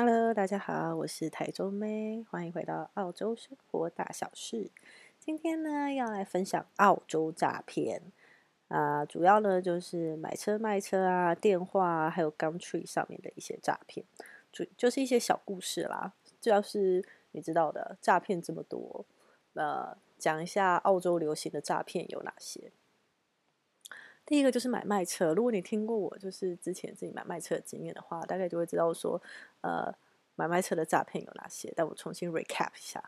Hello，大家好，我是台中妹，欢迎回到澳洲生活大小事。今天呢，要来分享澳洲诈骗啊，主要呢就是买车卖车啊，电话啊，还有 Gumtree 上面的一些诈骗，就就是一些小故事啦。主要是你知道的诈骗这么多，呃，讲一下澳洲流行的诈骗有哪些。第一个就是买卖车，如果你听过我就是之前自己买卖车的经验的话，大概就会知道说，呃，买卖车的诈骗有哪些。但我重新 recap 一下，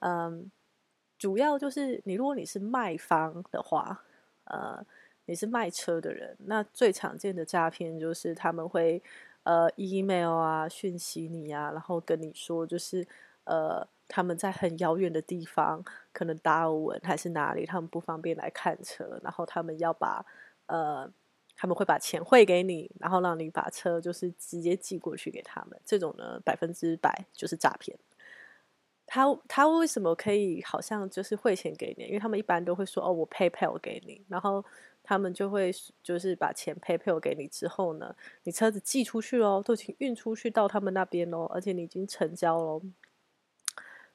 嗯，主要就是你如果你是卖方的话，呃，你是卖车的人，那最常见的诈骗就是他们会呃 email 啊讯息你啊，然后跟你说就是呃他们在很遥远的地方，可能达尔文还是哪里，他们不方便来看车，然后他们要把呃，他们会把钱汇给你，然后让你把车就是直接寄过去给他们。这种呢，百分之百就是诈骗。他他为什么可以好像就是汇钱给你？因为他们一般都会说哦，我 PayPal 给你，然后他们就会就是把钱 PayPal 给你之后呢，你车子寄出去喽，都已经运出去到他们那边喽，而且你已经成交喽，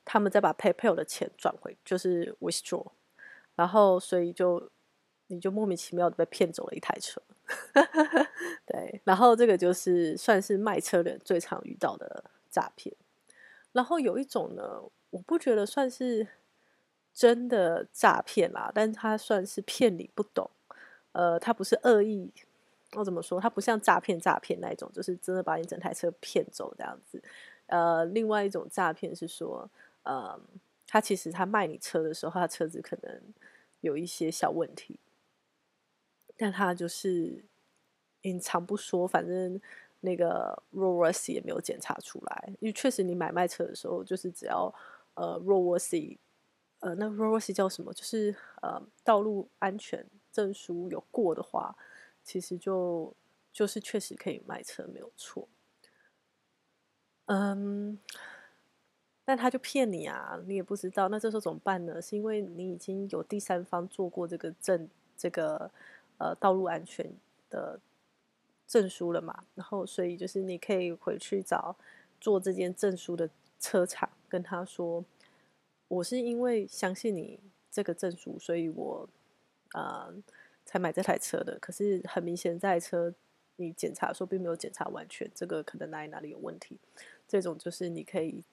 他们再把 PayPal 的钱转回，就是 withdraw，然后所以就。你就莫名其妙的被骗走了一台车，对，然后这个就是算是卖车人最常遇到的诈骗。然后有一种呢，我不觉得算是真的诈骗啦，但他算是骗你不懂，呃，他不是恶意，我怎么说？他不像诈骗诈骗那一种，就是真的把你整台车骗走这样子。呃，另外一种诈骗是说，呃，他其实他卖你车的时候，他车子可能有一些小问题。但他就是隐藏不说，反正那个 roadworthy 也没有检查出来。因为确实，你买卖车的时候，就是只要呃 roadworthy，呃，那 roadworthy 叫什么？就是呃道路安全证书有过的话，其实就就是确实可以卖车，没有错。嗯，但他就骗你啊，你也不知道。那这时候怎么办呢？是因为你已经有第三方做过这个证，这个。呃，道路安全的证书了嘛？然后，所以就是你可以回去找做这件证书的车厂，跟他说：“我是因为相信你这个证书，所以我呃才买这台车的。可是很明显，这台车你检查说并没有检查完全，这个可能哪里哪里有问题。这种就是你可以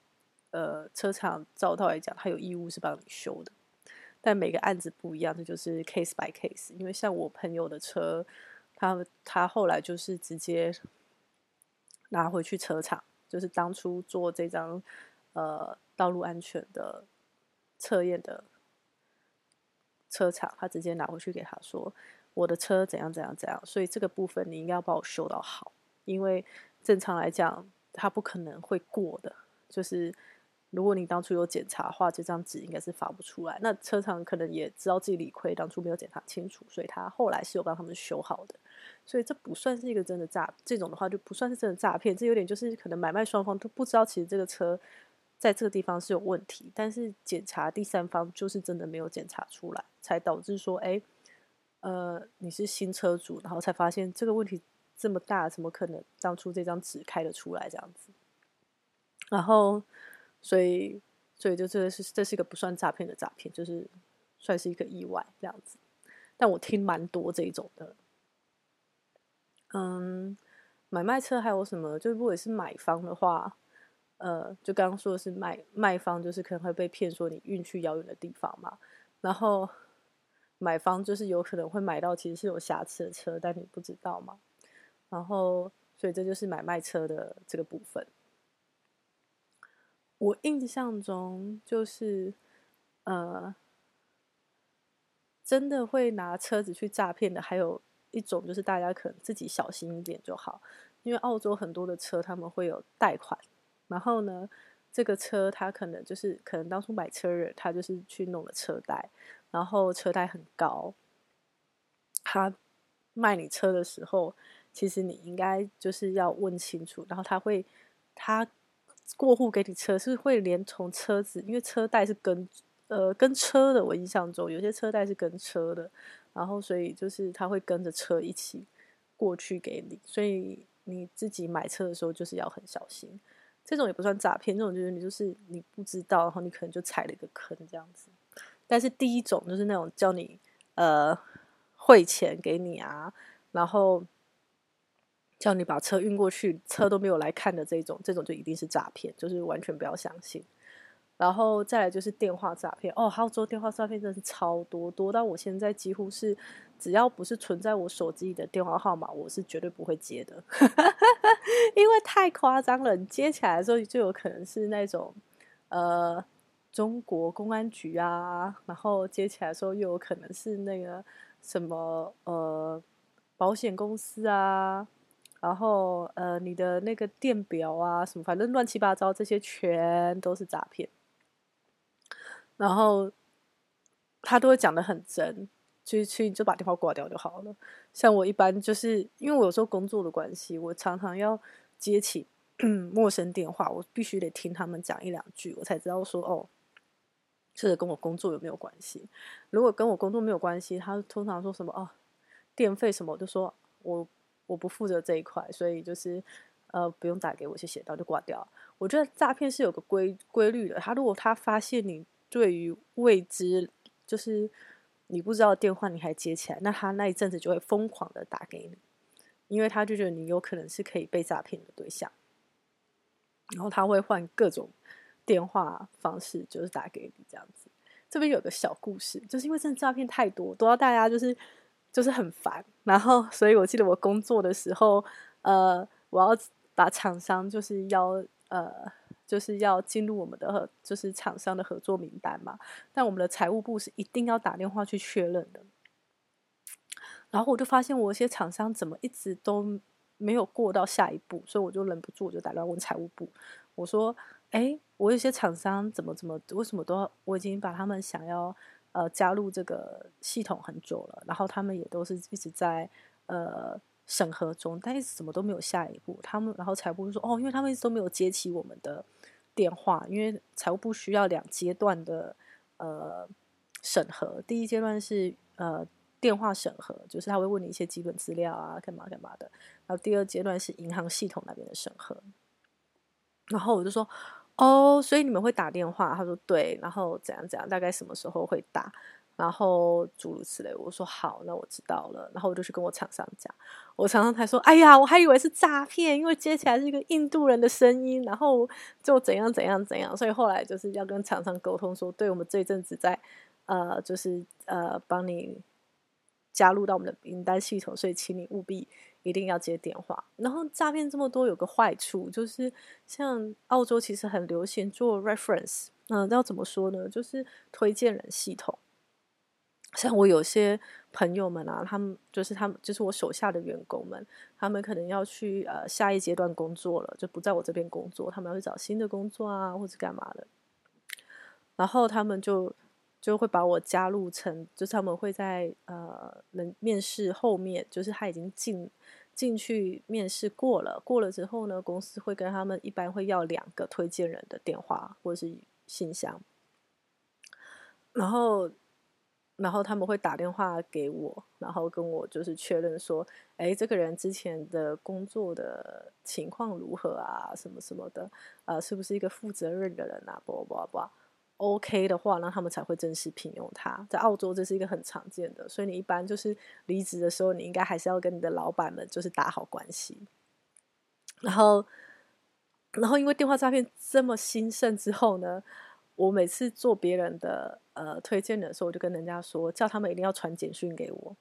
呃，车厂照道来讲，他有义务是帮你修的。”但每个案子不一样，这就是 case by case。因为像我朋友的车，他他后来就是直接拿回去车厂，就是当初做这张呃道路安全的测验的车厂，他直接拿回去给他说，我的车怎样怎样怎样，所以这个部分你应该要帮我修到好，因为正常来讲，他不可能会过的，就是。如果你当初有检查的话，这张纸应该是发不出来。那车厂可能也知道自己理亏，当初没有检查清楚，所以他后来是有帮他们修好的。所以这不算是一个真的诈，这种的话就不算是真的诈骗。这有点就是可能买卖双方都不知道，其实这个车在这个地方是有问题，但是检查第三方就是真的没有检查出来，才导致说，哎，呃，你是新车主，然后才发现这个问题这么大，怎么可能当初这张纸开得出来这样子？然后。所以，所以就这是这是一个不算诈骗的诈骗，就是算是一个意外这样子。但我听蛮多这种的。嗯，买卖车还有什么？就如果是买方的话，呃，就刚刚说的是卖卖方，就是可能会被骗说你运去遥远的地方嘛。然后买方就是有可能会买到其实是有瑕疵的车，但你不知道嘛。然后，所以这就是买卖车的这个部分。我印象中就是，呃，真的会拿车子去诈骗的，还有一种就是大家可能自己小心一点就好，因为澳洲很多的车他们会有贷款，然后呢，这个车他可能就是可能当初买车人他就是去弄了车贷，然后车贷很高，他卖你车的时候，其实你应该就是要问清楚，然后他会他。过户给你车是会连同车子，因为车贷是跟呃跟车的。我印象中有些车贷是跟车的，然后所以就是他会跟着车一起过去给你，所以你自己买车的时候就是要很小心。这种也不算诈骗，这种就是你就是你不知道，然后你可能就踩了一个坑这样子。但是第一种就是那种叫你呃汇钱给你啊，然后叫你把车运过去，车都没有来看的这种，这种就一定是诈骗，就是完全不要相信。然后再来就是电话诈骗哦，澳洲电话诈骗真的是超多，多到我现在几乎是只要不是存在我手机里的电话号码，我是绝对不会接的，因为太夸张了。你接起来的时候就有可能是那种呃中国公安局啊，然后接起来的时候又有可能是那个什么呃保险公司啊，然后呃你的那个电表啊什么，反正乱七八糟这些全都是诈骗。然后他都会讲得很真，去去就把电话挂掉就好了。像我一般就是因为我有时候工作的关系，我常常要接起 陌生电话，我必须得听他们讲一两句，我才知道说哦，这个跟我工作有没有关系。如果跟我工作没有关系，他通常说什么哦，电费什么，我就说我我不负责这一块，所以就是呃不用打给我，谢谢，然后就挂掉。我觉得诈骗是有个规规律的，他如果他发现你。对于未知，就是你不知道电话，你还接起来，那他那一阵子就会疯狂的打给你，因为他就觉得你有可能是可以被诈骗的对象，然后他会换各种电话方式，就是打给你这样子。这边有个小故事，就是因为真的诈骗太多，多到大家就是就是很烦，然后所以我记得我工作的时候，呃，我要把厂商就是要呃。就是要进入我们的就是厂商的合作名单嘛，但我们的财务部是一定要打电话去确认的。然后我就发现我一些厂商怎么一直都没有过到下一步，所以我就忍不住我就打电话问财务部，我说：“哎，我有些厂商怎么怎么为什么都？我已经把他们想要呃加入这个系统很久了，然后他们也都是一直在呃。”审核中，但是怎么都没有下一步。他们然后财务部说：“哦，因为他们一直都没有接起我们的电话，因为财务部需要两阶段的呃审核。第一阶段是呃电话审核，就是他会问你一些基本资料啊，干嘛干嘛的。然后第二阶段是银行系统那边的审核。然后我就说：哦，所以你们会打电话？他说对。然后怎样怎样，大概什么时候会打？”然后诸如此类，我说好，那我知道了。然后我就去跟我厂商讲，我厂商才说：“哎呀，我还以为是诈骗，因为接起来是一个印度人的声音，然后就怎样怎样怎样。”所以后来就是要跟厂商沟通说：“对，我们这一阵子在呃，就是呃，帮你加入到我们的名单系统，所以请你务必一定要接电话。”然后诈骗这么多，有个坏处就是，像澳洲其实很流行做 reference，嗯，要怎么说呢？就是推荐人系统。像我有些朋友们啊，他们就是他们就是我手下的员工们，他们可能要去呃下一阶段工作了，就不在我这边工作，他们要去找新的工作啊，或者干嘛的。然后他们就就会把我加入成，就是他们会在呃能面试后面，就是他已经进进去面试过了，过了之后呢，公司会跟他们一般会要两个推荐人的电话或者是信箱，然后。然后他们会打电话给我，然后跟我就是确认说，哎，这个人之前的工作的情况如何啊？什么什么的，呃，是不是一个负责任的人啊？不不不，OK 的话，那他们才会正式聘用他。在澳洲这是一个很常见的，所以你一般就是离职的时候，你应该还是要跟你的老板们就是打好关系。然后，然后因为电话诈骗这么兴盛之后呢，我每次做别人的。呃，推荐的时候我就跟人家说，叫他们一定要传简讯给我，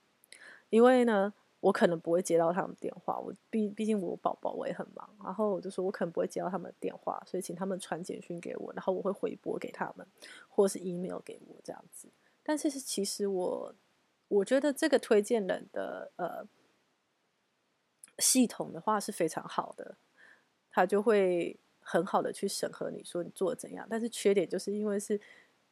因为呢，我可能不会接到他们电话，我毕毕竟我宝宝我也很忙，然后我就说我可能不会接到他们的电话，所以请他们传简讯给我，然后我会回拨给他们，或是 email 给我这样子。但是其实我我觉得这个推荐人的呃系统的话是非常好的，他就会很好的去审核你说你做的怎样，但是缺点就是因为是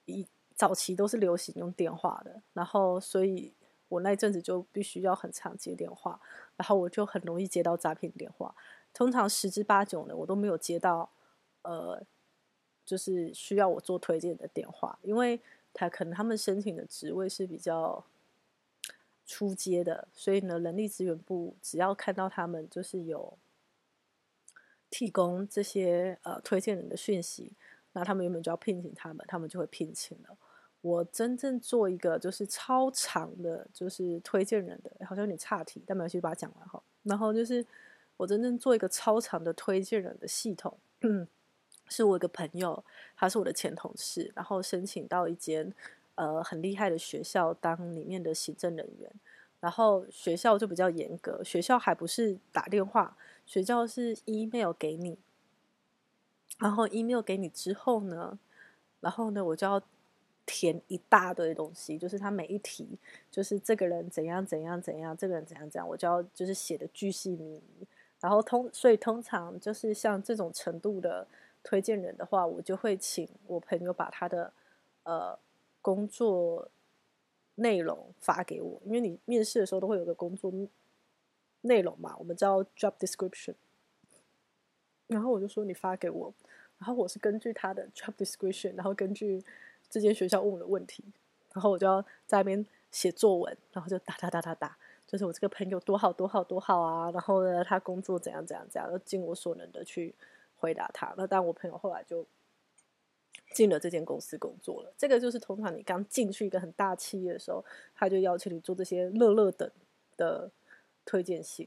一。早期都是流行用电话的，然后所以我那阵子就必须要很常接电话，然后我就很容易接到诈骗电话。通常十之八九呢，我都没有接到，呃，就是需要我做推荐的电话，因为他可能他们申请的职位是比较初阶的，所以呢，人力资源部只要看到他们就是有提供这些呃推荐人的讯息，那他们原本就要聘请他们，他们就会聘请了。我真正做一个就是超长的，就是推荐人的，好像有点岔题，但没关系，把它讲完哈。然后就是我真正做一个超长的推荐人的系统，是我一个朋友，他是我的前同事，然后申请到一间呃很厉害的学校当里面的行政人员，然后学校就比较严格，学校还不是打电话，学校是 email 给你，然后 email 给你之后呢，然后呢我就要。填一大堆东西，就是他每一题，就是这个人怎样怎样怎样，这个人怎样怎样，我就要就是写的巨细靡遗。然后通，所以通常就是像这种程度的推荐人的话，我就会请我朋友把他的呃工作内容发给我，因为你面试的时候都会有个工作内容嘛，我们叫 job description。然后我就说你发给我，然后我是根据他的 job description，然后根据。这间学校问我的问题，然后我就要在那边写作文，然后就打打打打打，就是我这个朋友多好多好多好啊，然后呢，他工作怎样怎样怎样，都尽我所能的去回答他。那但，我朋友后来就进了这间公司工作了。这个就是通常你刚进去一个很大企业的时候，他就邀请你做这些乐乐等的推荐信。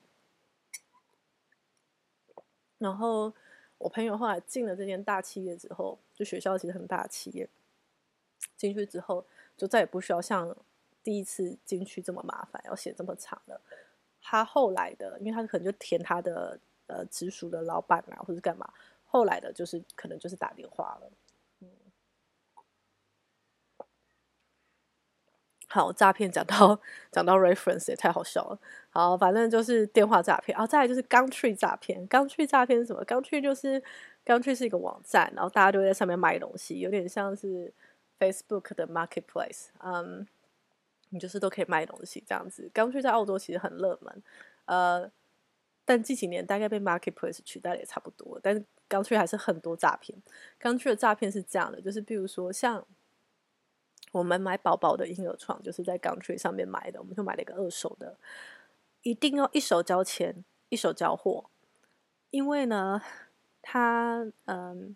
然后我朋友后来进了这间大企业之后，就学校其实很大企业。进去之后，就再也不需要像第一次进去这么麻烦，要写这么长了。他后来的，因为他可能就填他的呃直属的老板啊，或者干嘛。后来的，就是可能就是打电话了。嗯，好，诈骗讲到讲到 reference 也太好笑了。好，反正就是电话诈骗。然后再来就是 Gumtree 诈骗。Gumtree 诈骗是什么？Gumtree 就是 Gumtree 是一个网站，然后大家都在上面卖东西，有点像是。Facebook 的 Marketplace，嗯，你就是都可以卖东西这样子。刚去在澳洲其实很热门，呃，但近几年大概被 Marketplace 取代了也差不多。但是刚去还是很多诈骗。刚去的诈骗是这样的，就是比如说像我们买宝宝的婴儿床，就是在 Gumtree 上面买的，我们就买了一个二手的，一定要一手交钱，一手交货，因为呢，他嗯。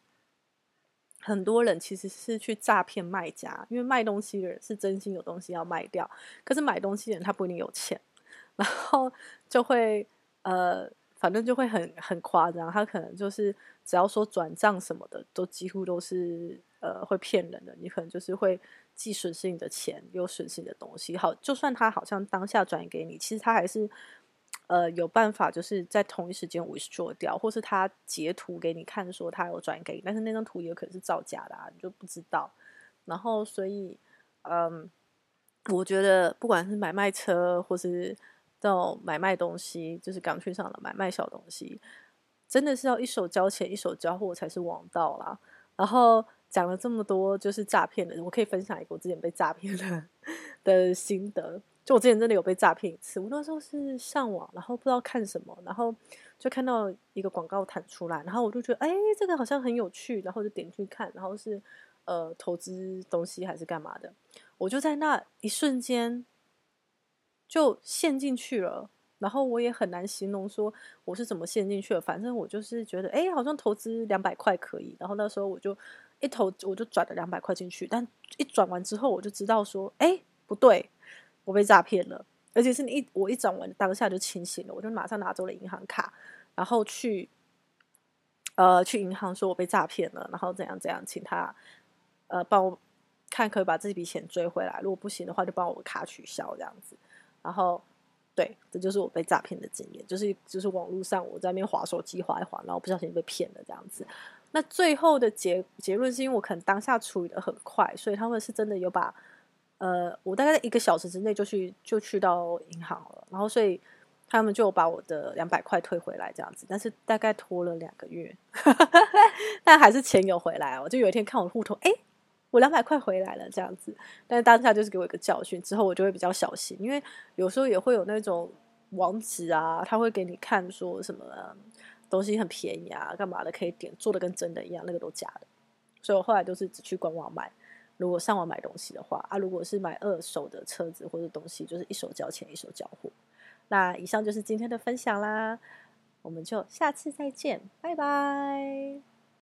很多人其实是去诈骗卖家，因为卖东西的人是真心有东西要卖掉，可是买东西的人他不一定有钱，然后就会呃，反正就会很很夸张，他可能就是只要说转账什么的，都几乎都是呃会骗人的，你可能就是会既损失你的钱，又损失你的东西。好，就算他好像当下转给你，其实他还是。呃，有办法就是在同一时间 withdraw 掉，或是他截图给你看，说他有转给你，但是那张图也有可能是造假的啊，你就不知道。然后，所以，嗯，我觉得不管是买卖车，或是到买卖东西，就是港区上的买卖小东西，真的是要一手交钱一手交货才是王道啦。然后讲了这么多，就是诈骗的，我可以分享一个我之前被诈骗的 的心得。就我之前真的有被诈骗一次，我那时候是上网，然后不知道看什么，然后就看到一个广告弹出来，然后我就觉得，哎，这个好像很有趣，然后就点去看，然后是呃投资东西还是干嘛的，我就在那一瞬间就陷进去了，然后我也很难形容说我是怎么陷进去的，反正我就是觉得，哎，好像投资两百块可以，然后那时候我就一投我就转了两百块进去，但一转完之后我就知道说，哎，不对。我被诈骗了，而且是你一我一转完当下就清醒了，我就马上拿走了银行卡，然后去呃去银行说我被诈骗了，然后怎样怎样，请他呃帮我看可以把这笔钱追回来，如果不行的话就帮我卡取消这样子，然后对，这就是我被诈骗的经验，就是就是网络上我在那边滑手机滑一滑，然后不小心被骗了这样子。那最后的结结论是因为我可能当下处理的很快，所以他们是真的有把。呃，我大概在一个小时之内就去就去到银行了，然后所以他们就把我的两百块退回来这样子，但是大概拖了两个月，但还是钱有回来哦。我就有一天看我的户头，哎，我两百块回来了这样子，但是当下就是给我一个教训，之后我就会比较小心，因为有时候也会有那种网址啊，他会给你看说什么东西很便宜啊，干嘛的可以点，做的跟真的一样，那个都假的，所以我后来都是只去官网买。如果上网买东西的话啊，如果是买二手的车子或者东西，就是一手交钱一手交货。那以上就是今天的分享啦。我们就下次再见，拜拜。